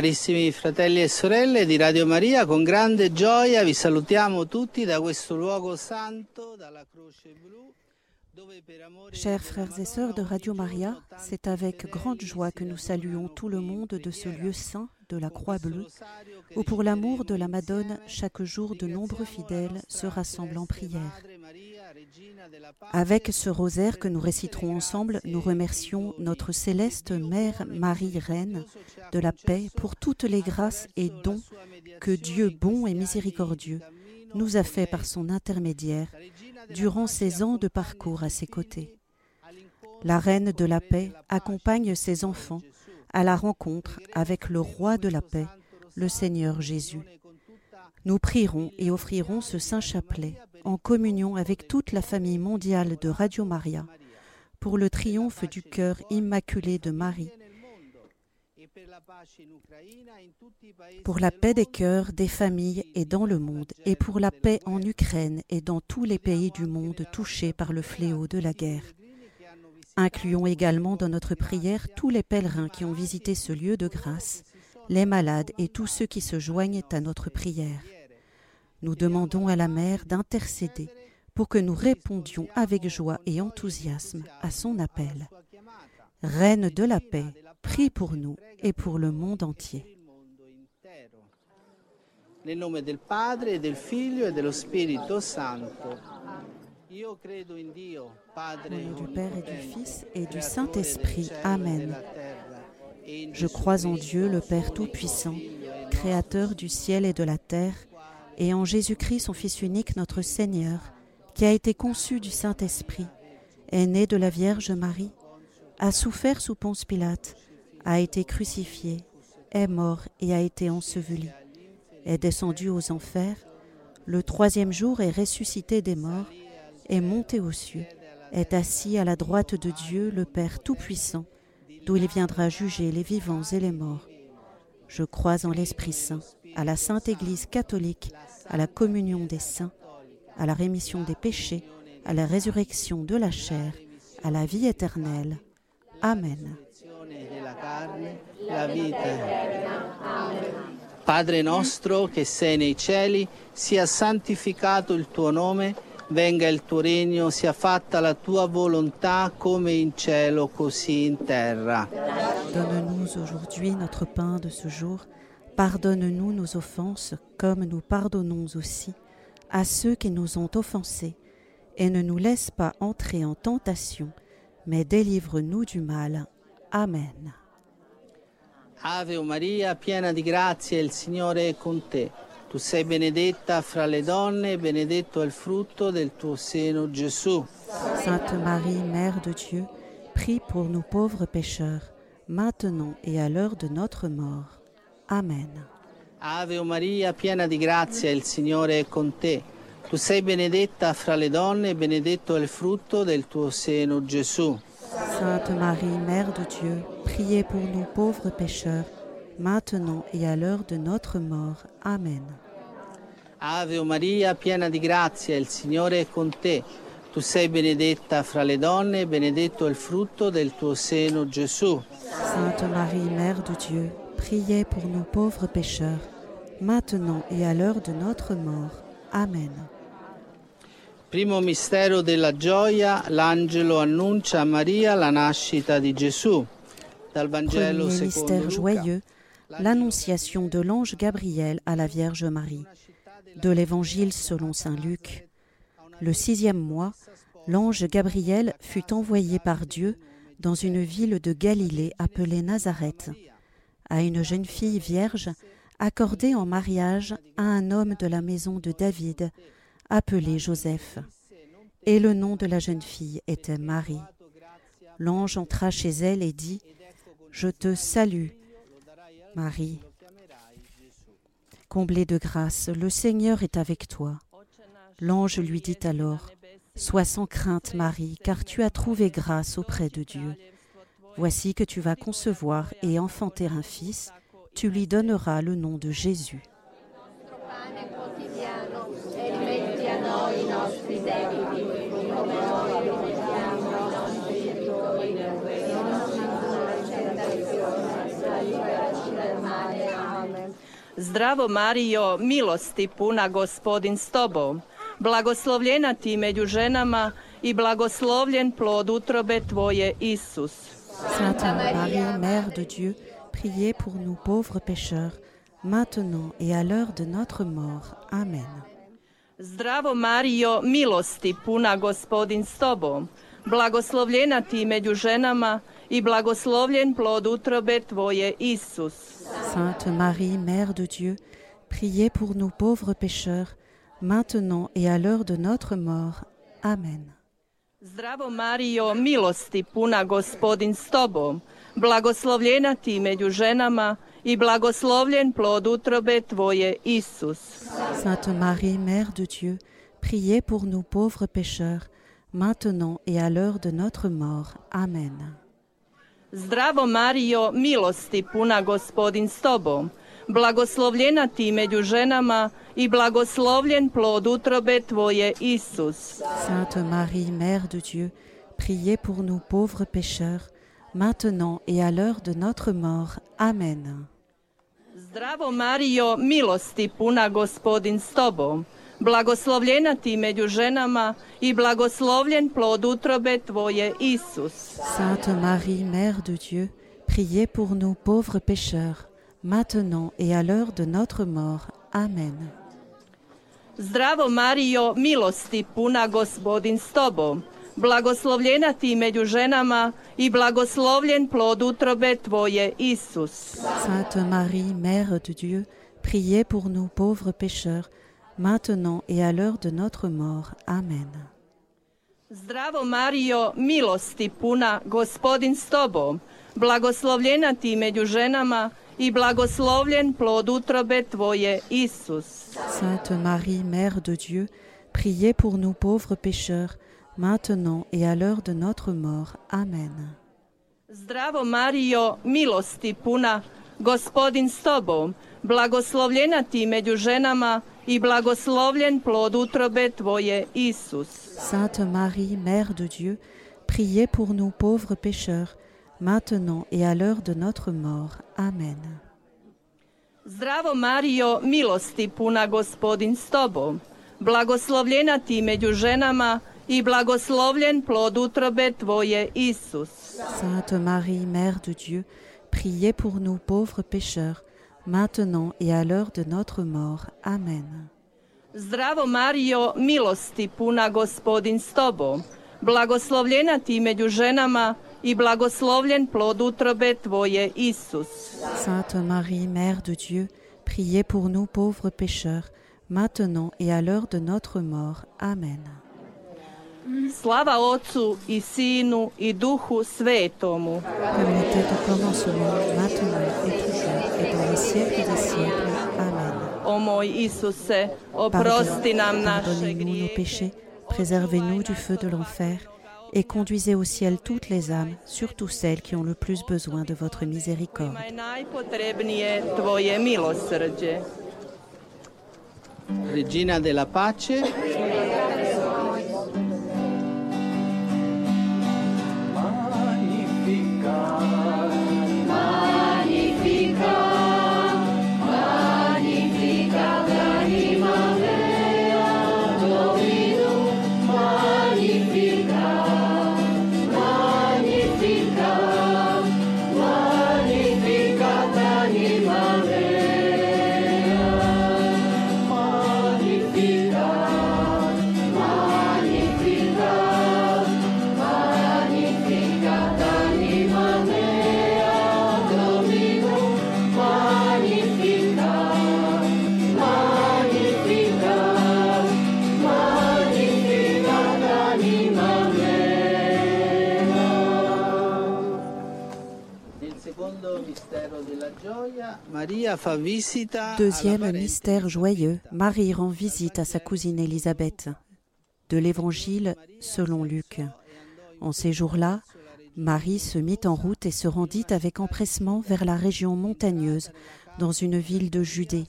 Carissimi fratelli e sorelle di Radio Maria, con grande gioia vi salutiamo tutti da questo luogo santo, dalla Croce Blu. Chers frères et sœurs de Radio Maria, c'est avec grande joie que nous saluons tout le monde de ce lieu saint de la Croix Bleue, où pour l'amour de la Madone, chaque jour de nombreux fidèles se rassemblent en prière. Avec ce rosaire que nous réciterons ensemble, nous remercions notre céleste Mère Marie Reine de la paix pour toutes les grâces et dons que Dieu bon et miséricordieux nous a fait par son intermédiaire durant ces ans de parcours à ses côtés. La Reine de la paix accompagne ses enfants à la rencontre avec le Roi de la paix, le Seigneur Jésus. Nous prierons et offrirons ce saint chapelet en communion avec toute la famille mondiale de Radio Maria pour le triomphe du cœur immaculé de Marie, pour la paix des cœurs, des familles et dans le monde, et pour la paix en Ukraine et dans tous les pays du monde touchés par le fléau de la guerre. Incluons également dans notre prière tous les pèlerins qui ont visité ce lieu de grâce, les malades et tous ceux qui se joignent à notre prière. Nous demandons à la Mère d'intercéder pour que nous répondions avec joie et enthousiasme à son appel. Reine de la paix, prie pour nous et pour le monde entier. Nel nome del Padre, del Figlio dello Spirito Santo. Io credo in Dio, Au nom du Père et du Fils et du Saint-Esprit. e Amen. Je crois en Dieu, le Père Tout-Puissant, Créateur du ciel et de la terre, et en Jésus-Christ, son Fils unique, notre Seigneur, qui a été conçu du Saint-Esprit, est né de la Vierge Marie, a souffert sous Ponce Pilate, a été crucifié, est mort et a été enseveli, est descendu aux enfers, le troisième jour est ressuscité des morts, est monté aux cieux, est assis à la droite de Dieu, le Père Tout-Puissant, d'où il viendra juger les vivants et les morts. Je crois en l'Esprit Saint, à la Sainte Église catholique, à la communion des saints, à la rémission des péchés, à la résurrection de la chair, à la vie éternelle. Amen. Padre nostro che sei nei cieli, sia santificato il tuo nome, venga il tuo regno, sia fatta la tua volontà come in cielo così in terra. Donne-nous aujourd'hui notre pain de ce jour. Pardonne-nous nos offenses, comme nous pardonnons aussi à ceux qui nous ont offensés. Et ne nous laisse pas entrer en tentation, mais délivre-nous du mal. Amen. Ave Maria, piena di grazia, il Signore è con te. Tu sei benedetta fra le donne e benedetto è il frutto del tuo seno, Gesù. Sainte Marie, Mère de Dieu, prie pour nous pauvres pécheurs, maintenant et à l'heure de notre mort. Amen. Ave Maria, piena di grazia, il Signore è con te. Tu sei benedetta fra le donne e benedetto è il frutto del tuo seno, Gesù. Sainte Marie, Mère de Dieu, priez pour nous pauvres pécheurs, maintenant et à l'heure de notre mort. Amen. Ave Maria, piena di grazia, il Signore è con te. Tu sei benedetta fra le donne benedetto il frutto del tuo seno, Gesù. Sainte Marie, Mère de Dieu, priez pour nous pauvres pécheurs, maintenant et à l'heure de notre mort. Amen. Primo mistero della gioia, l'angelo annuncia a Maria la nascita di Gesù. Dal Vangelo Premier secondo mystère Luca. joyeux, l'annonciation de l'ange Gabriel à la Vierge Marie. De l'Évangile selon Saint Luc. Le sixième mois, l'ange Gabriel fut envoyé par Dieu dans une ville de Galilée appelée Nazareth, à une jeune fille vierge accordée en mariage à un homme de la maison de David, appelé Joseph. Et le nom de la jeune fille était Marie. L'ange entra chez elle et dit, Je te salue, Marie. Comblée de grâce, le Seigneur est avec toi. L'ange lui dit alors, Sois sans crainte, Marie, car tu as trouvé grâce auprès de Dieu. Voici que tu vas concevoir et enfanter un fils, tu lui donneras le nom de Jésus. Zdravo Marijo, milosti puna gospodin s tobom, blagoslovljena ti među ženama i blagoslovljen plod utrobe tvoje, Isus. Sainte Marie, Mère de Dieu, priez pour nous pauvres pécheurs, maintenant et à l'heure de notre mort. Amen. Zdravo Marijo, milosti puna gospodin s tobom, blagoslovljena ti među ženama i blagoslovljen plod utrobe tvoje, Isus. Sainte Marie, Mère de Dieu, priez pour nous pauvres pécheurs, maintenant et à l'heure de notre mort. Amen. Zdravo Marijo, milosti puna gospodin s tobom, blagoslovljena ti među ženama i blagoslovljen plod utrobe tvoje, Isus. Sainte Marie, Mère de Dieu, priez pour nous pauvres pécheurs, maintenant et à l'heure de notre mort. Amen. Zdravo Marijo, milosti puna gospodin s tobom, blagoslovljena ti među ženama i blagoslovljen plod utrobe tvoje, Isus. Sainte Marie, Mère de Dieu, priez pour nous pauvres pécheurs, maintenant et à l'heure de notre mort. Amen. Zdravo Marijo, milosti puna gospodin s tobom, blagoslovljena ti među ženama i blagoslovljen plod utrobe tvoje, Isus. Sainte Marie, Mère de Dieu, priez pour nous pauvres pécheurs, maintenant et à l'heure de notre mort. Amen. Zdravo Marijo, milosti puna gospodin s tobom, blagoslovljena ti među ženama i blagoslovljen plod utrobe tvoje, Isus. Sainte Marie, Mère de Dieu, priez pour nous pauvres pécheurs, maintenant et à l'heure de notre mort. Amen. Zdravo Marijo, milosti puna gospodin s tobom, blagoslovljena ti među ženama i blagoslovljen plod utrobe tvoje, Isus. Sainte Marie, Mère de Dieu, priez pour nous pauvres pécheurs, maintenant et à l'heure de notre mort. Amen. Zdravo Marijo, milosti puna, gospodin s tobom, blagoslovljena ti među ženama i blagoslovljen plod utrobe tvoje, Isus. Sainte Marie, Mère de Dieu, priez pour nous pauvres pécheurs, maintenant et à l'heure de notre mort. Amen. Zdravo Marijo, milosti puna gospodin s tobom, blagoslovljena ti među ženama i blagoslovljen plod utrobe tvoje, Isus. Sainte Marie, Mère de Dieu, priez pour nous pauvres pécheurs, maintenant et à l'heure de notre mort. Amen. Zdravo Marijo, milosti puna gospodin s tobom, blagoslovljena ti među ženama i blagoslovljen plod utrobe tvoje, Isus. Sainte Marie, Mère de Dieu, priez pour nous pauvres pécheurs, maintenant et à l'heure de notre mort. Amen. Slava Otcu i Sinu i Duhu Svetomu. Comme au commencement, maintenant et toujours, et dans les siècles des siècles. Amen. Oprosti nam Pardonnez-nous nos péchés, préservez-nous du feu de l'enfer, et conduisez au ciel toutes les âmes, surtout celles qui ont le plus besoin de votre miséricorde. Regina della pace, nel Deuxième mystère joyeux, Marie rend visite à sa cousine Élisabeth. De l'Évangile selon Luc. En ces jours-là, Marie se mit en route et se rendit avec empressement vers la région montagneuse, dans une ville de Judée.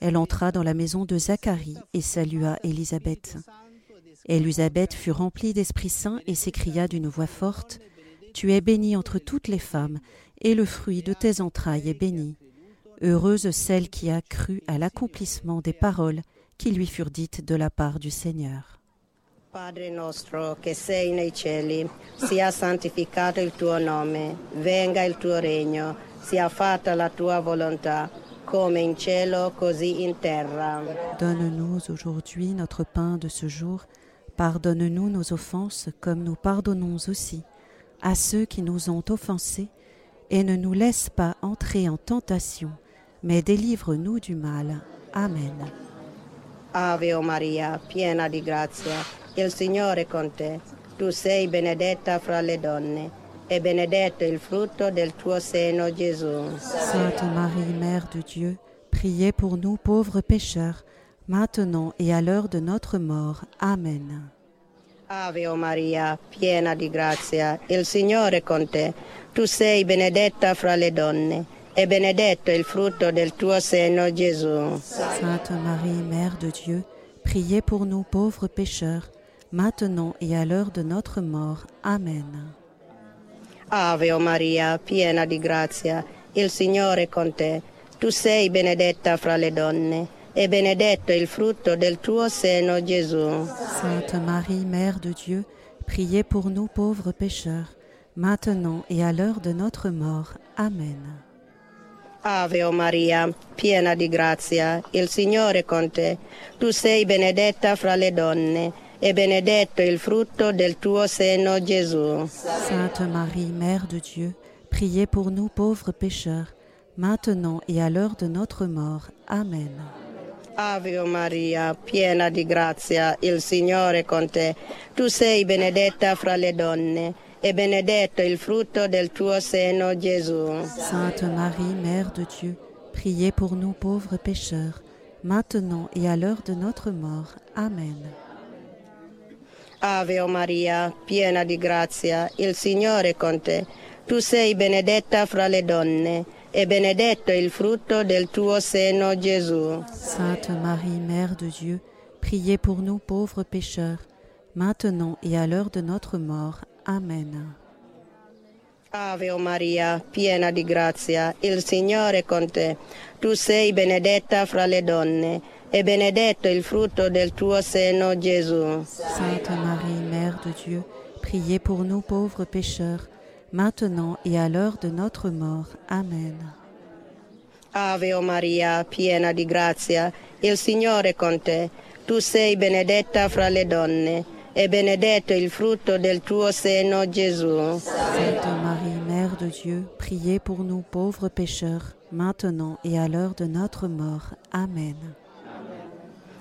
Elle entra dans la maison de Zacharie et salua Élisabeth. Élisabeth fut remplie d'Esprit Saint et s'écria d'une voix forte Tu es bénie entre toutes les femmes, et le fruit de tes entrailles est béni. Heureuse celle qui a cru à l'accomplissement des paroles qui lui furent dites de la part du Seigneur. Padre nostro che sei nei cieli, sia santificato il tuo nome, venga il tuo regno, sia fatta la tua volontà, come in cielo così in terra. Donne-nous aujourd'hui notre pain de ce jour. Pardonne-nous nos offenses comme nous pardonnons aussi à ceux qui nous ont offensés, et ne nous laisse pas entrer en tentation, mais délivre-nous du mal. Amen. Ave o Maria, piena di grazia, il Signore è con te. Tu sei benedetta fra le donne, e benedetto il frutto del tuo seno, Gesù. Sainte Marie, Mère de Dieu, priez pour nous pauvres pécheurs, maintenant et à l'heure de notre mort. Amen. Ave o Maria, piena di grazia, il Signore è con te. Tu sei benedetta fra le donne, e benedetto il frutto del tuo seno, Gesù. Sainte Marie, Mère de Dieu, priez pour nous pauvres pécheurs, maintenant et à l'heure de notre mort. Amen. Ave o Maria, piena di grazia, il Signore è con te. Tu sei benedetta fra le donne, e benedetto il frutto del tuo seno, Gesù. Sainte Marie, Mère de Dieu, priez pour nous pauvres pécheurs, maintenant et à l'heure de notre mort. Amen. Ave o Maria, piena di grazia, il Signore è con te. Tu sei benedetta fra le donne, e benedetto il frutto del tuo seno, Gesù. Sainte Marie, Mère de Dieu, priez pour nous pauvres pécheurs, maintenant et à l'heure de notre mort. Amen. Ave o Maria, piena di grazia, il Signore è con te. Tu sei benedetta fra le donne, e benedetto il frutto del tuo seno, Gesù. Sainte Marie, Mère de Dieu, priez pour nous pauvres pécheurs, maintenant et à l'heure de notre mort. Amen. Ave Maria, piena di grazia, il Signore è con te. Tu sei benedetta fra le donne, e benedetto il frutto del tuo seno, Gesù. Sainte Marie, Mère de Dieu, priez pour nous pauvres pécheurs, maintenant et à l'heure de notre mort. Amen. Ave o Maria, piena di grazia, il Signore è con te. Tu sei benedetta fra le donne, e benedetto il frutto del tuo seno, Gesù. Sainte Marie, Mère de Dieu, priez pour nous pauvres pécheurs, maintenant et à l'heure de notre mort. Amen. Ave o Maria, piena di grazia, il Signore è con te. Tu sei benedetta fra le donne, e benedetto il frutto del tuo seno, Gesù. Sainte Marie, Mère de Dieu, priez pour nous pauvres pécheurs, maintenant et à l'heure de notre mort. Amen.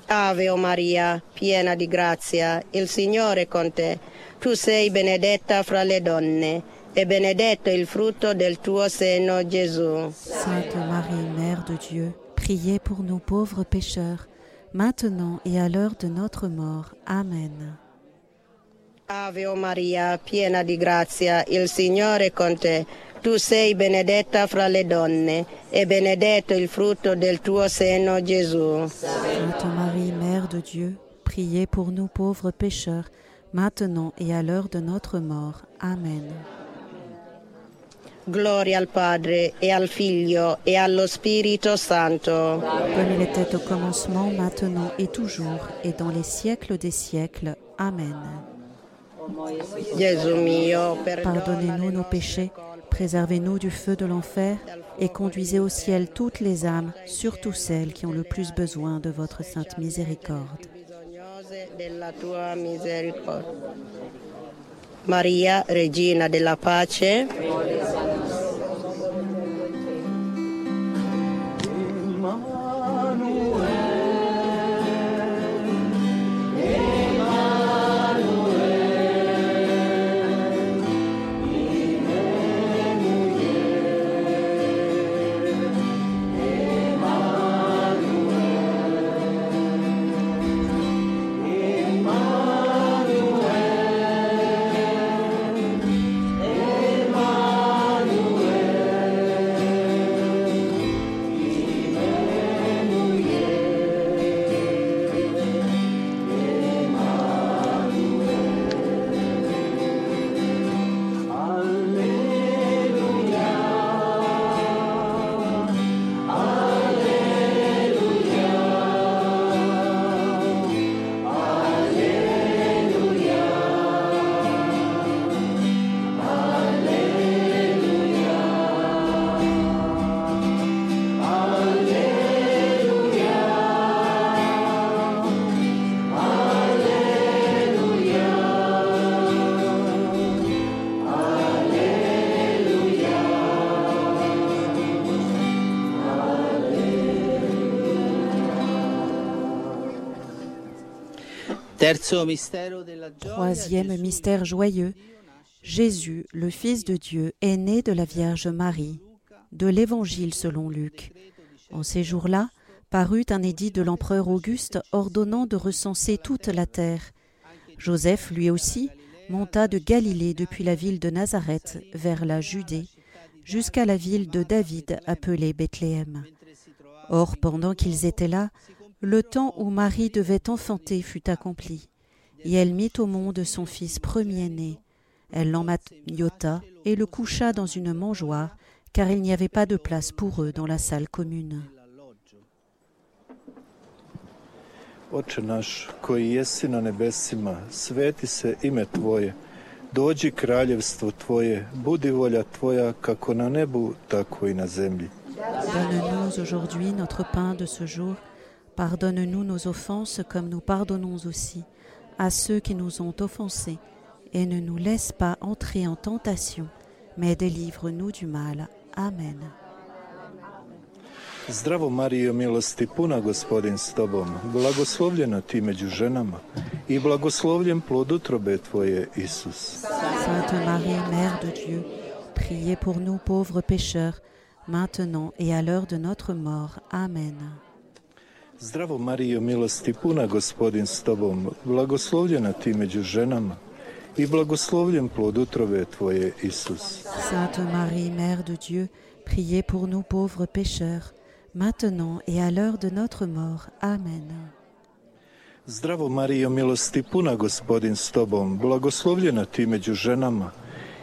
Ave o Maria, piena di grazia, il Signore è con te. Tu sei benedetta fra le donne, e benedetto il frutto del tuo seno, Gesù. Sainte Marie, Mère de Dieu, priez pour nous pauvres pécheurs, maintenant et à l'heure de notre mort. Amen. Ave o Maria, piena di grazia, il Signore è con te. Tu sei benedetta fra le donne, e benedetto il frutto del tuo seno, Gesù. Sainte Marie, Mère de Dieu, priez pour nous pauvres pécheurs, maintenant et à l'heure de notre mort. Amen. Gloria al Padre, e al Figlio, e allo Spirito Santo. Comme il était au commencement, maintenant et toujours, et dans les siècles des siècles. Amen. Pardonnez-nous nos péchés, préservez-nous du feu de l'enfer, et conduisez au ciel toutes les âmes, surtout celles qui ont le plus besoin de votre sainte miséricorde. Maria, Regina della Pace, Troisième mystère joyeux, Jésus, le Fils de Dieu, est né de la Vierge Marie, de l'Évangile selon Luc. En ces jours-là, parut un édit de l'empereur Auguste ordonnant de recenser toute la terre. Joseph, lui aussi, monta de Galilée depuis la ville de Nazareth vers la Judée, jusqu'à la ville de David appelée Bethléem. Or, pendant qu'ils étaient là, le temps où Marie devait enfanter fut accompli, et elle mit au monde son fils premier-né. Elle l'emmaillota et le coucha dans une mangeoire, car il n'y avait pas de place pour eux dans la salle commune. Oče naš, koji jesi na nebesima, sveti se ime Tvoje, dođi kraljevstvo Tvoje, budi volja Tvoja kako na nebu, tako i na zemlji. Donne-nous aujourd'hui notre pain de ce jour. Pardonne-nous nos offenses comme nous pardonnons aussi à ceux qui nous ont offensés. Et ne nous laisse pas entrer en tentation, mais délivre-nous du mal. Amen. Zdravo Marijo, milosti puna gospodin s tobom, blagoslovljena ti među ženama i blagoslovljen plod utrobe tvoje, Isus. Sainte Marie, Mère de Dieu, priez pour nous pauvres pécheurs, maintenant et à l'heure de notre mort. Amen. Zdravo Marijo, milosti puna gospodin s tobom, blagoslovljena ti među ženama i blagoslovljen plod utrobe tvoje, Isus. Sainte Marie, Mère de Dieu, priez pour nous pauvres pécheurs, maintenant et à l'heure de notre mort. Amen. Zdravo Marijo, milosti puna gospodin s tobom, blagoslovljena ti među ženama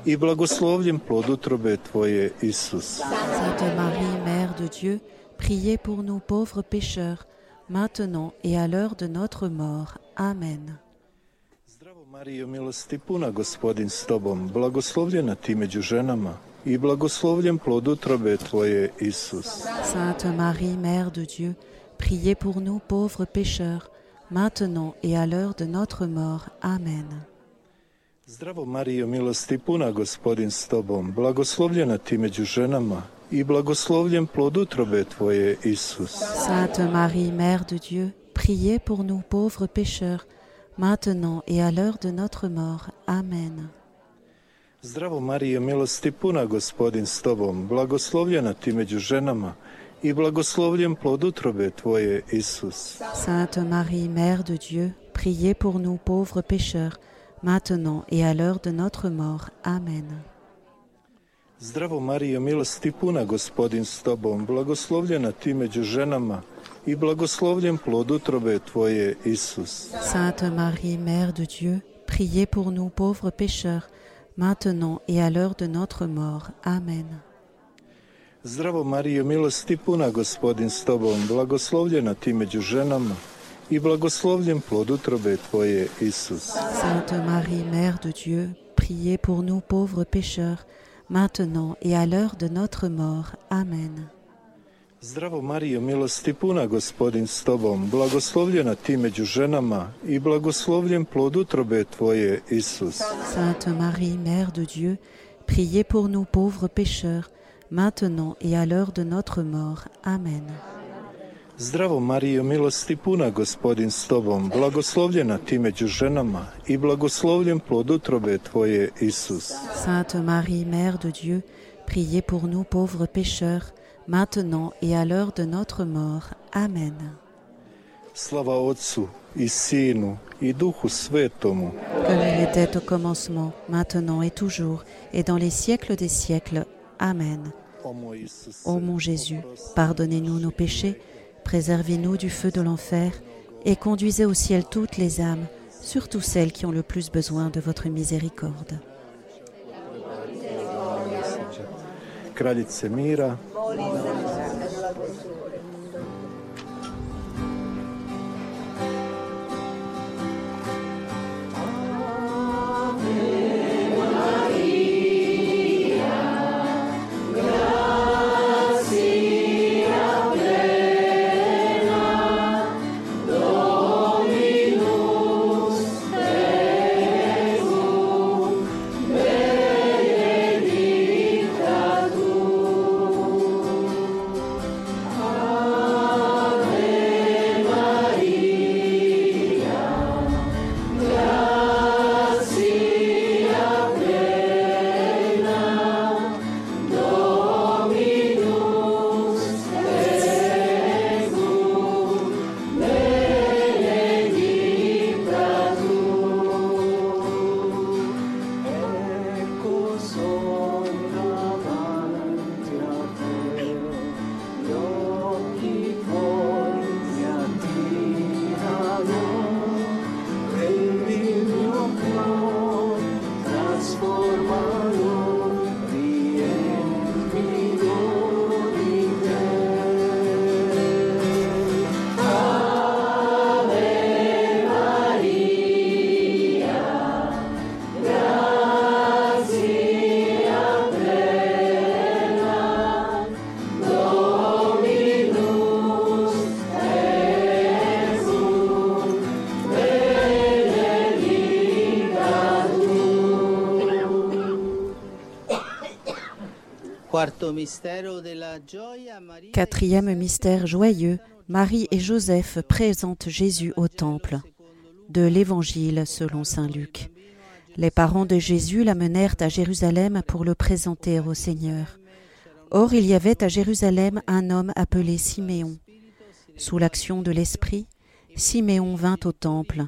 i blagoslovljen plod utrobe tvoje, Isus. Sainte Marie, Mère de Dieu, priez pour nous pauvres pécheurs, maintenant et à l'heure de notre mort. Amen. Zdravo Marijo, milosti puna gospodin s tobom, blagoslovljena ti među ženama i blagoslovljen plod utrobe tvoje, Isus. Sainte Marie, Mère de Dieu, priez pour nous pauvres pécheurs, maintenant et à l'heure de notre mort. Amen. Zdravo Marijo, milosti puna gospodin s tobom, blagoslovljena ti među ženama i blagoslovljen plod utrobe tvoje, Isus. Sainte Marie, Mère de Dieu, priez pour nous pauvres pécheurs, maintenant et à l'heure de notre mort. Amen. Zdravo milosti puna gospodin s tobom, blagoslovljena ti među ženama i blagoslovljen plod utrobe tvoje, Isus. Sainte Marie, Mère de Dieu, priez pour nous pauvres pécheurs, maintenant et à l'heure de notre mort. Amen. Zdravo Marijo, milosti puna gospodin s tobom, blagoslovljena ti među ženama i blagoslovljen plod utrobe tvoje, Isus. Sainte Marie, Mère de Dieu, priez pour nous pauvres pécheurs, maintenant et à l'heure de notre mort. Amen. Zdravo Marijo, milosti puna gospodin s tobom, blagoslovljena ti među ženama i blagoslovljen plod utrobe tvoje, Isus. Sainte Marie, Mère de Dieu, priez pour nous pauvres pécheurs, maintenant et à l'heure de notre mort. Amen. Zdravo Marijo, milosti puna gospodin s tobom, blagoslovljena ti među ženama i blagoslovljen plod utrobe tvoje, Isus. Sainte Marie, Mère de Dieu, priez pour nous pauvres pécheurs, maintenant et à l'heure de notre mort. Amen. Zdravo Marijo, milosti puna gospodin s tobom, blagoslovljena ti među ženama i blagoslovljen plod utrobe tvoje, Isus. Sainte Marie, Mère de Dieu, priez pour nous pauvres pécheurs, maintenant et à l'heure de notre mort. Amen. Slava Otcu i Sinu i Duhu Svetomu, Comme il était au commencement, maintenant et toujours, et dans les siècles des siècles. Amen. Ô mon Jésus, pardonnez-nous nos péchés, préservez-nous du feu de l'enfer, et conduisez au ciel toutes les âmes, surtout celles qui ont le plus besoin de votre miséricorde. Quatrième mystère joyeux, Marie et Joseph présentent Jésus au temple. De l'Évangile selon Saint Luc. Les parents de Jésus l'amenèrent à Jérusalem pour le présenter au Seigneur. Or il y avait à Jérusalem un homme appelé Siméon. Sous l'action de l'Esprit, Siméon vint au temple.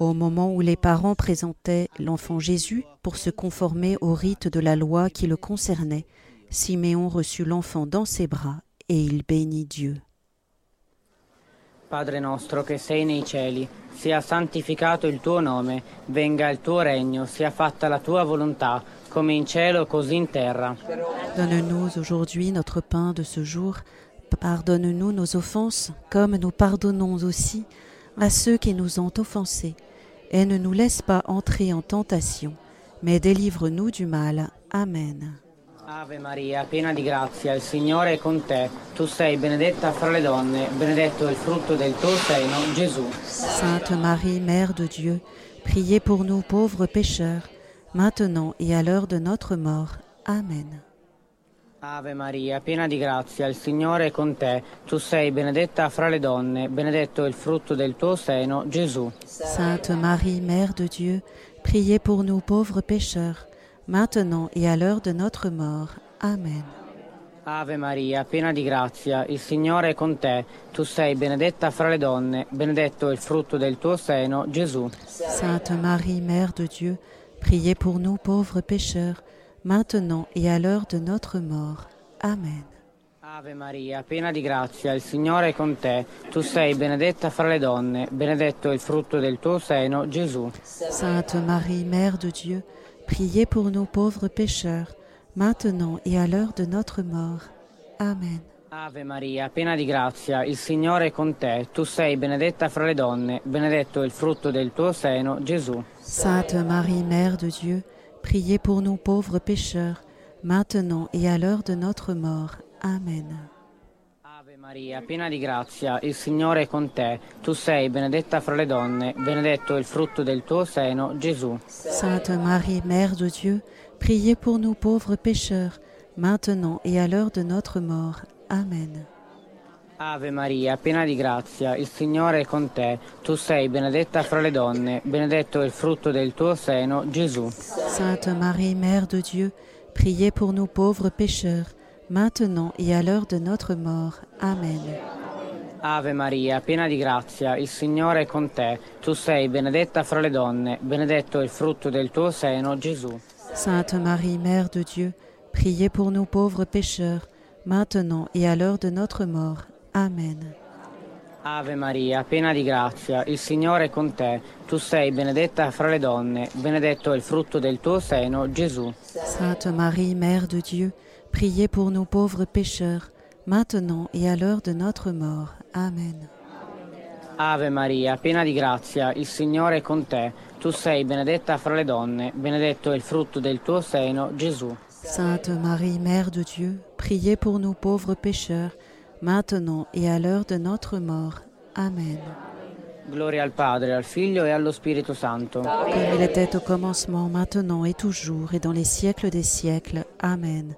Au moment où les parents présentaient l'enfant Jésus pour se conformer au rite de la loi qui le concernait, Siméon reçut l'enfant dans ses bras et il bénit Dieu. Padre nostro che sei nei cieli, sia santificato il tuo nome, venga il tuo regno, sia fatta la tua volontà, come in cielo così in terra. Donne-nous aujourd'hui notre pain de ce jour. Pardonne-nous nos offenses, comme nous pardonnons aussi à ceux qui nous ont offensés. Et ne nous laisse pas entrer en tentation, mais délivre-nous du mal. Amen. Ave Maria, piena di grazia, il Signore è con te. Tu sei benedetta fra le donne, benedetto è il frutto del tuo seno, Gesù. Sainte Marie, Mère de Dieu, priez pour nous pauvres pécheurs, maintenant et à l'heure de notre mort. Amen. Ave Maria, piena di grazia, il Signore è con te. Tu sei benedetta fra le donne, benedetto è il frutto del tuo seno, Gesù. Sainte Marie, Mère de Dieu, priez pour nous pauvres pécheurs, maintenant et à l'heure de notre mort. Amen. Ave Maria, piena di grazia, il Signore è con te. Tu sei benedetta fra le donne, benedetto il frutto del tuo seno, Gesù. Sainte Marie, Mère de Dieu, priez pour nous pauvres pécheurs, maintenant et à l'heure de notre mort. Amen. Ave Maria, piena di grazia, il Signore è con te. Tu sei benedetta fra le donne, benedetto il frutto del tuo seno, Gesù. Sainte Marie, Mère de Dieu, priez pour nous pauvres pécheurs, maintenant et à l'heure de notre mort. Amen. Ave Maria, piena di grazia, il Signore è con te. Tu sei benedetta fra le donne, benedetto il frutto del tuo seno, Gesù. Sainte Marie, Mère de Dieu, priez pour nous pauvres pécheurs, maintenant et à l'heure de notre mort. Amen. Maria, piena di grazia, il Signore è con te. Tu sei benedetta fra le donne, benedetto è il frutto del tuo seno, Gesù. Sainte Marie, Mère de Dieu, priez pour nous pauvres pécheurs, maintenant et à l'heure de notre mort. Amen. Ave Maria, piena di grazia, il Signore è con te. Tu sei benedetta fra le donne, benedetto è il frutto del tuo seno, Gesù. Sainte Marie, Mère de Dieu, priez pour nous pauvres pécheurs, maintenant et à l'heure de notre mort. Amen. Ave Maria, piena di grazia, il Signore è con te. Tu sei benedetta fra le donne, benedetto il frutto del tuo seno, Gesù. Sainte Marie, Mère de Dieu, priez pour nous pauvres pécheurs, maintenant et à l'heure de notre mort. Amen. Ave Maria, piena di grazia, il Signore è con te. Tu sei benedetta fra le donne, benedetto il frutto del tuo seno, Gesù. Sainte Marie, Mère de Dieu, priez pour nous pauvres pécheurs, maintenant et à l'heure de notre mort. Amen. Ave Maria, piena di grazia, il Signore è con te. Tu sei benedetta fra le donne, benedetto è il frutto del tuo seno, Gesù. Sainte Marie, Mère de Dieu, priez pour nous pauvres pécheurs, maintenant et à l'heure de notre mort. Amen. Gloria al Padre, al Figlio e allo Spirito Santo. Comme il était au commencement, maintenant et toujours, et dans les siècles des siècles. Amen.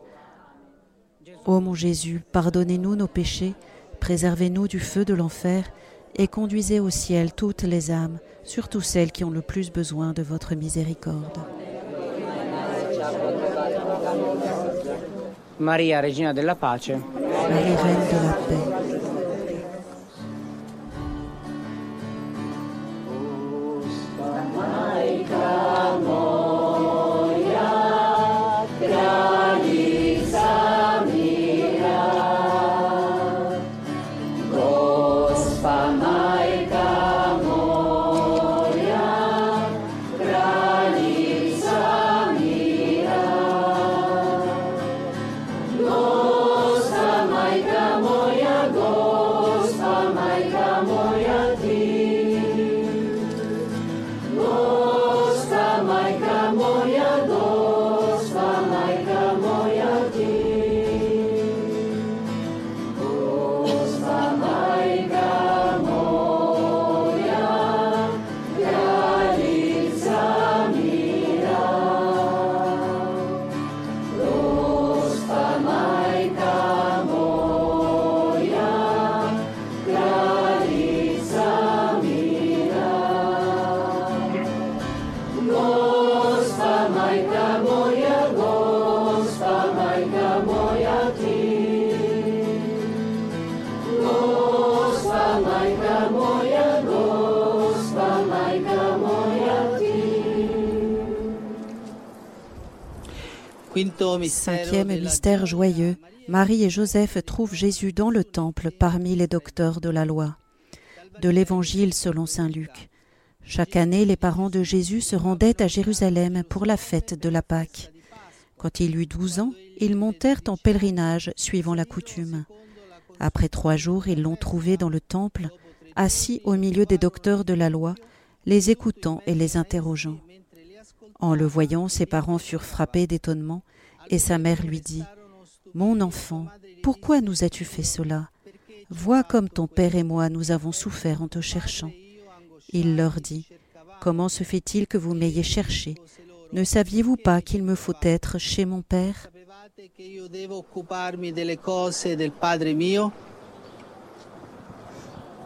Ô mon Jésus, pardonnez-nous nos péchés, préservez-nous du feu de l'enfer, et conduisez au ciel toutes les âmes, surtout celles qui ont le plus besoin de votre miséricorde. Maria, Regina della Pace. Marie, Reine de la paix. Cinquième mystère joyeux, Marie et Joseph trouvent Jésus dans le temple parmi les docteurs de la loi. De l'Évangile selon Saint Luc. Chaque année, les parents de Jésus se rendaient à Jérusalem pour la fête de la Pâque. Quand il eut douze ans, ils montèrent en pèlerinage suivant la coutume. Après trois jours, ils l'ont trouvé dans le temple, assis au milieu des docteurs de la loi, les écoutant et les interrogeant. En le voyant, ses parents furent frappés d'étonnement, et sa mère lui dit, Mon enfant, pourquoi nous as-tu fait cela? Vois comme ton père et moi nous avons souffert en te cherchant. Il leur dit, Comment se fait-il que vous m'ayez cherché? Ne saviez-vous pas qu'il me faut être chez mon père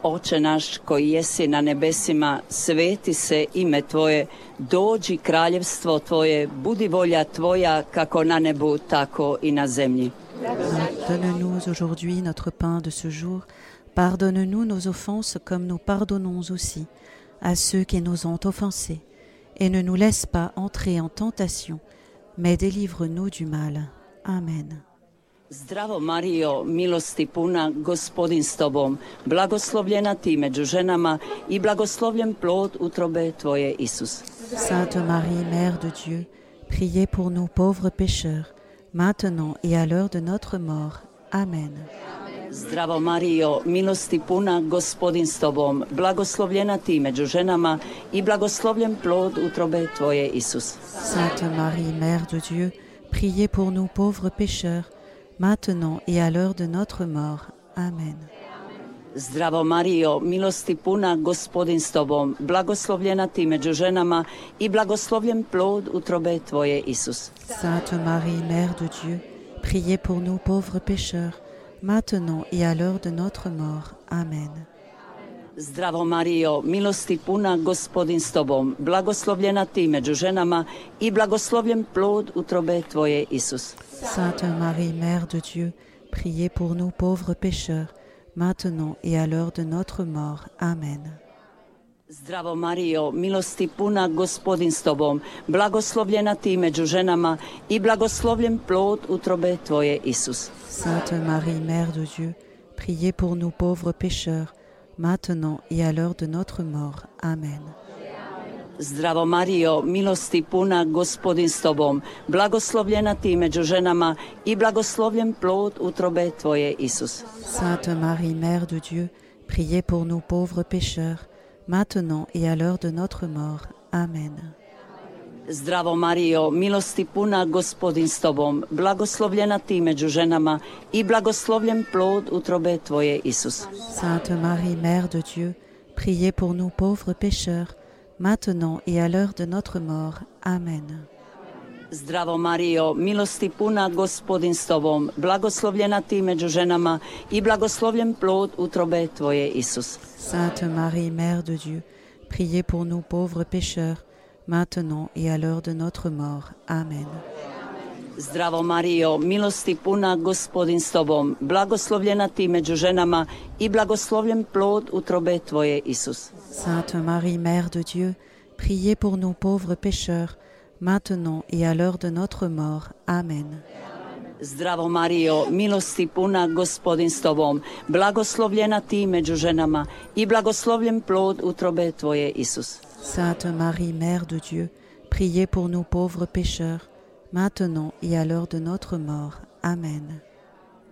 Oče naš koji jesi na nebesima, sveti se ime Tvoje, dođi kraljevstvo Tvoje, budi volja Tvoja kako na nebu, tako i na zemlji. Donne-nous aujourd'hui notre pain de ce jour. Pardonne-nous nos offenses comme nous pardonnons aussi à ceux qui nous ont offensés. Et ne nous laisse pas entrer en tentation, mais délivre-nous du mal. Amen. Zdravo Mario, milosti puna, gospodin s tobom, blagoslovljena ti među ženama i blagoslovljen plod utrobe tvoje, Isus. Sainte Marie, Mère de Dieu, priez pour nous pauvres pécheurs, maintenant et à l'heure de notre mort. Amen. Zdravo Mario, milosti puna, gospodin s tobom, blagoslovljena ti među ženama i blagoslovljen plod utrobe tvoje, Isus. Sainte Marie, Mère de Dieu, priez pour nous pauvres pécheurs, maintenant et à l'heure de notre mort. Amen. Zdravo Mario, milosti puna, gospodin s tobom, blagoslovljena ti među ženama i blagoslovljen plod utrobe tvoje, Isus. Sainte Marie, Mère de Dieu, priez pour nous pauvres pécheurs, maintenant et à l'heure de notre mort. Amen. Zdravo Mario, milosti puna, gospodin s tobom, blagoslovljena ti među ženama i blagoslovljen plod utrobe tvoje, Isus. Sainte Marie, Mère de Dieu, priez pour nous pauvres pécheurs, maintenant et à l'heure de notre mort. Amen. Zdravo Mario, milosti puna, gospodin s tobom, blagoslovljena ti među ženama i blagoslovljen plod utrobe tvoje, Isus. Sainte Marie, Mère de Dieu, priez pour nous pauvres pécheurs, maintenant et à l'heure de notre mort. Amen. Zdravo Mario, milosti puna, gospodin s tobom, blagoslovljena ti među ženama i blagoslovljen plod utrobe tvoje, Isus. Sainte Marie, Mère de Dieu, priez pour nous pauvres pécheurs, maintenant et à l'heure de notre mort. Amen. Zdravo Mario, milosti puna, gospodin s tobom, blagoslovljena ti među ženama i blagoslovljen plod utrobe tvoje, Isus. Sainte Marie, Mère de Dieu, priez pour nous pauvres pécheurs, maintenant et à l'heure de notre mort. Amen. Zdravo Mario, milosti puna, gospodin s tobom, blagoslovljena ti među ženama i blagoslovljen plod utrobe tvoje, Isus. Sainte Marie, Mère de Dieu, priez pour nous pauvres pécheurs, maintenant et à l'heure de notre mort. Amen. Zdravo Mario, milosti puna, gospodin s tobom, blagoslovljena ti među ženama i blagoslovljen plod utrobe tvoje, Isus. Sainte Marie, Mère de Dieu, priez pour nous pauvres pécheurs, maintenant et à l'heure de notre mort. Amen. Zdravo Mario, milosti puna, gospodin s tobom, blagoslovljena ti među ženama i blagoslovljen plod utrobe tvoje, Isus. Sainte Marie, Mère de Dieu, priez pour nous pauvres pécheurs, maintenant et à l'heure de notre mort. Amen.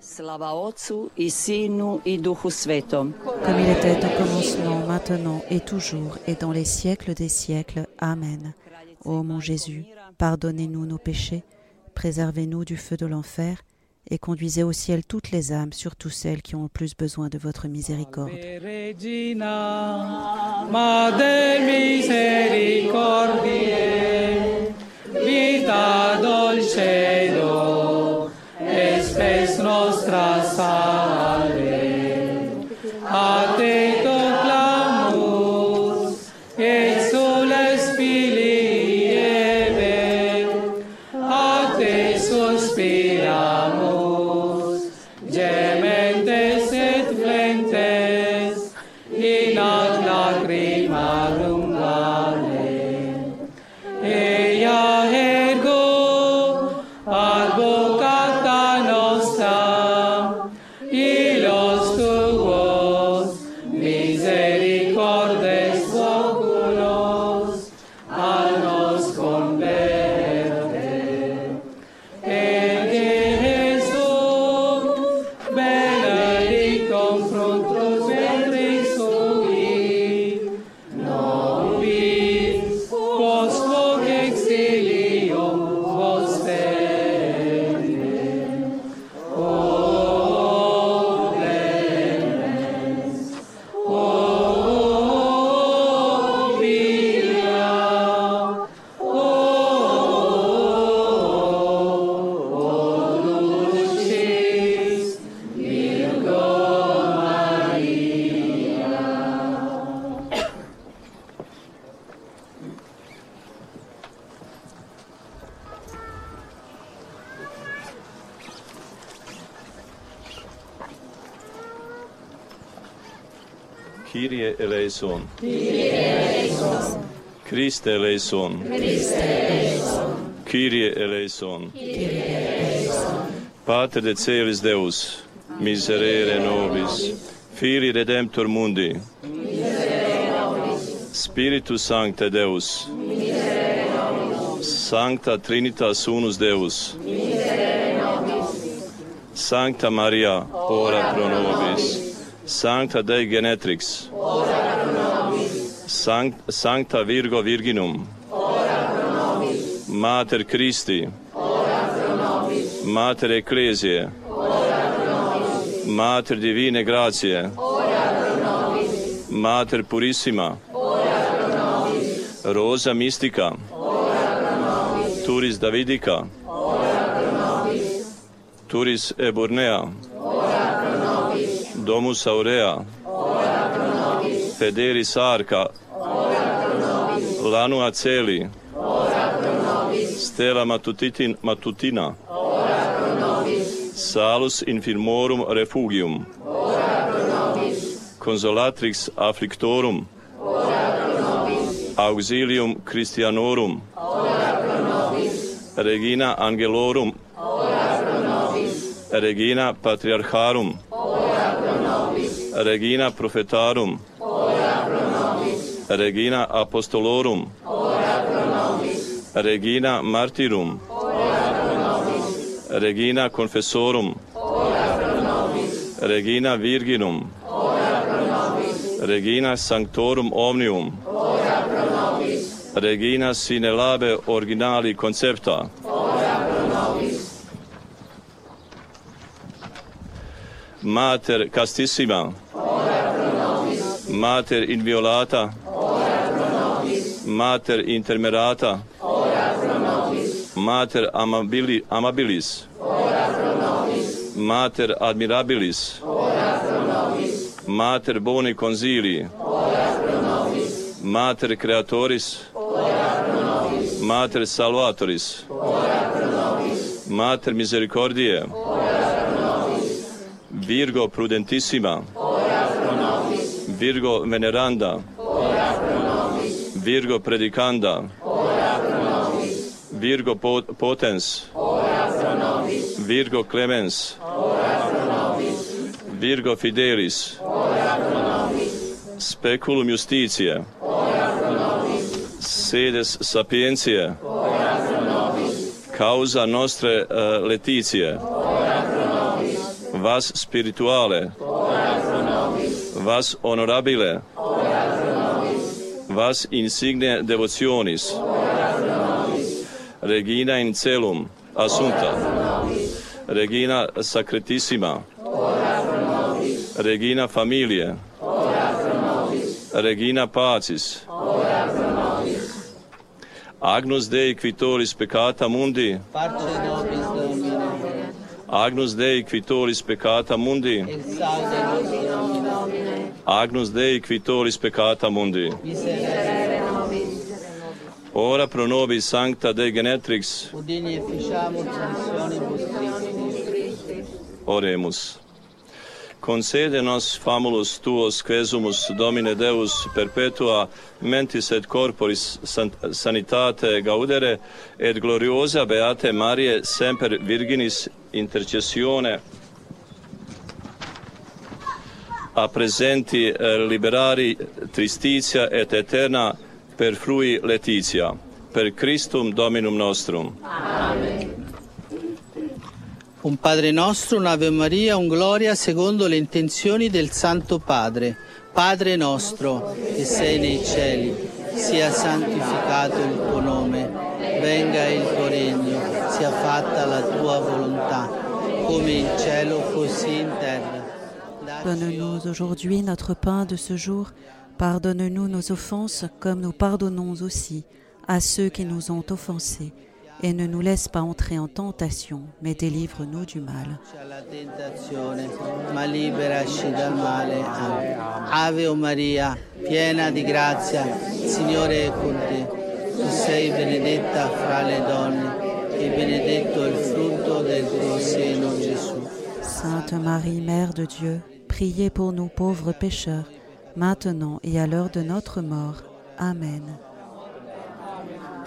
Slava Otcu i Sinu i Duhu Svetom. Comme il était au commencement, maintenant et toujours, et dans les siècles des siècles. Amen. Ô mon Jésus, pardonnez-nous nos péchés, préservez-nous du feu de l'enfer, et conduisez au ciel toutes les âmes, surtout celles qui ont le plus besoin de votre miséricorde. Regina, vita dulcedo, espes nostra salve. Christe eleison. Kyrie eleison. Pater de celis Deus, miserere nobis, Filii Redemptor mundi, Spiritus Sancte Deus, Sancta Trinitas Unus Deus, Sancta Maria, ora pro nobis, Sancta Dei Genetrix, Sanct, Sancta Virgo Virginum. Ora pro nobis. Mater Christi. Ora pro nobis. Mater Ecclesiae. Ora pro nobis. Mater Divine Grazie. Ora pro nobis. Mater Purissima. Ora pro nobis. Rosa Mystica. Ora pro nobis. Turis Davidica. Ora pro nobis. Turis Eburnea. Ora pro nobis. Domus Aurea. Ora pro nobis. Federis Arca. Lanua Celi. Ora pro nobis. Stella matutitin, matutina. Ora pro nobis. Salus infirmorum refugium. Ora pro nobis. Consolatrix afflictorum. Ora pro nobis. Auxilium Christianorum. Ora pro nobis. Regina Angelorum. Ora pro nobis. Regina Patriarcharum. Ora pro nobis. Regina Prophetarum. Regina Apostolorum, ora pro nobis. Regina Martyrum, ora pro nobis. Regina Confessorum, ora pro nobis. Regina Virginum, ora pro nobis. Regina Sanctorum Omnium, ora pro nobis. Regina sine labe originali concepta, ora pro nobis. Mater castissima, ora pro nobis. Mater inviolata, Mater intermerata, ora pro nobis. Mater amabili, amabilis, ora pro nobis. Mater admirabilis, ora pro nobis. Mater boni consili, ora pro nobis. Mater creatoris, ora pro nobis. Mater salvatoris, ora pro nobis. Mater misericordiae, ora pro nobis. Virgo prudentissima, ora pro nobis. Virgo veneranda, ora pro nobis. Virgo predicanda. Ora pro nobis. Virgo pot potens. Ora pro nobis. Virgo clemens. Ora pro nobis. Virgo fidelis. Ora pro nobis. Speculum justitiae. Ora pro nobis. Sedes sapientiae. Ora pro nobis. Causa nostre eh, uh, Letitiae. Ora pro nobis. Vas spirituale. Ora pro nobis. Vas honorabile vas insigne devotionis, Regina in celum, assunta, Regina sacratissima Regina familie. Regina pacis, Agnus Dei quitoris peccata mundi, parce nobis Domine. Agnus Dei quitoris peccata mundi, exaude nobis Agnus Dei quitoris peccata mundi. miserere Ora pro nobis sancta Dei genetrix. Oremus. Concede nos famulus tuos quesumus Domine Deus perpetua mentis et corporis sanitate gaudere et gloriosa beate Marie semper virginis intercessione a presenti eh, liberari tristitia et eterna per frui letitia per Christum Dominum nostrum. Un Padre nostro, un'Ave Maria, un Gloria secondo le intenzioni del Santo Padre. Padre nostro, che sei nei cieli, sia santificato il tuo nome, venga il tuo regno, sia fatta la tua volontà, come in cielo così in terra. Donne-nous aujourd'hui notre pain de ce jour. Pardonne-nous nos offenses comme nous pardonnons aussi à ceux qui nous ont offensés. Et ne nous laisse pas entrer en tentation, mais délivre-nous du mal. Ave Maria, piena di grazia, Signore è con te. Tu sei benedetta fra le donne e benedetto il frutto del tuo seno, Gesù. Sainte Marie, Mère de Dieu, priez pour nous pauvres pécheurs, maintenant et à l'heure de notre mort. Amen.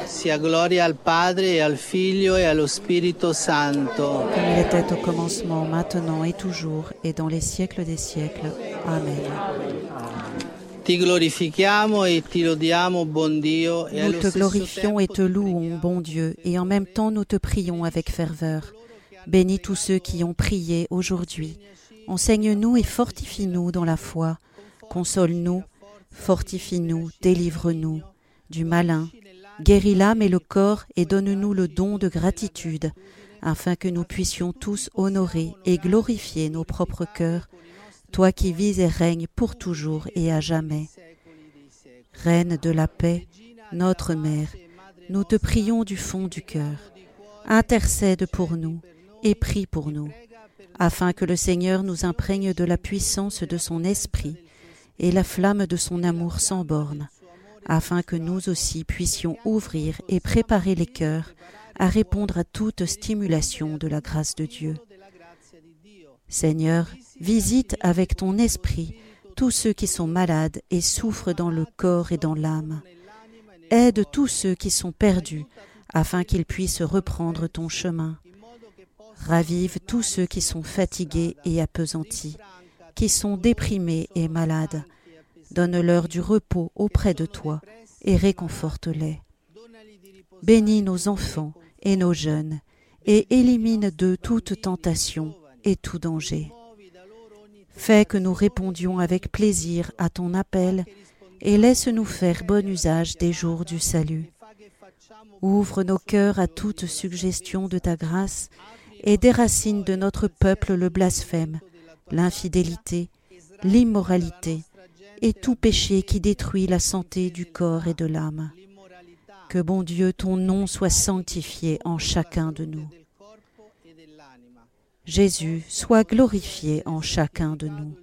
Sia gloria al Padre e al Figlio e allo Spirito Santo. Comme il était au commencement, maintenant et toujours, et dans les siècles des siècles. Amen. Ti glorifichiamo e ti lodiamo, buon Dio, e Nous te glorifions et te louons, bon Dieu, et en même temps nous te prions avec ferveur. Bénis tous ceux qui ont prié aujourd'hui. Enseigne-nous et fortifie-nous dans la foi. Console-nous, fortifie-nous, délivre-nous du malin. Guéris l'âme et le corps et donne-nous le don de gratitude, afin que nous puissions tous honorer et glorifier nos propres cœurs, toi qui vis et règnes pour toujours et à jamais. Reine de la paix, notre Mère, nous te prions du fond du cœur. Intercède pour nous et prie pour nous, afin que le Seigneur nous imprègne de la puissance de son esprit et la flamme de son amour sans borne, afin que nous aussi puissions ouvrir et préparer les cœurs à répondre à toute stimulation de la grâce de Dieu. Seigneur, visite avec ton esprit tous ceux qui sont malades et souffrent dans le corps et dans l'âme. Aide tous ceux qui sont perdus, afin qu'ils puissent reprendre ton chemin. Ravive tous ceux qui sont fatigués et appesantis, qui sont déprimés et malades. Donne-leur du repos auprès de toi et réconforte-les. Bénis nos enfants et nos jeunes, et élimine d'eux toute tentation et tout danger. Fais que nous répondions avec plaisir à ton appel et laisse-nous faire bon usage des jours du salut. Ouvre nos cœurs à toute suggestion de ta grâce et déracine de notre peuple le blasphème, l'infidélité, l'immoralité et tout péché qui détruit la santé du corps et de l'âme. Que bon Dieu, ton nom soit sanctifié en chacun de nous. Jésus, sois glorifié en chacun de nous.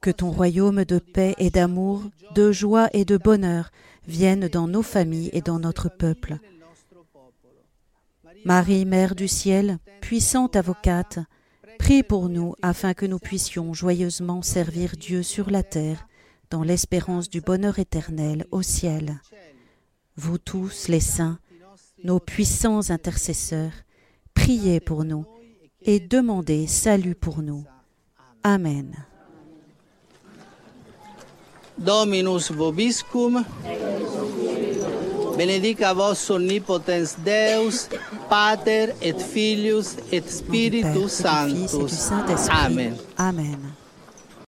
Que ton royaume de paix et d'amour, de joie et de bonheur vienne dans nos familles et dans notre peuple. Marie, Mère du ciel, puissante avocate, prie pour nous afin que nous puissions joyeusement servir Dieu sur la terre, dans l'espérance du bonheur éternel au ciel. Vous tous, les saints, nos puissants intercesseurs, priez pour nous et demandez salut pour nous. Amen. Dominus vobiscum, benedica vos omnipotens Deus, Pater et Filius et Spiritus Sanctus. Amen. Amen.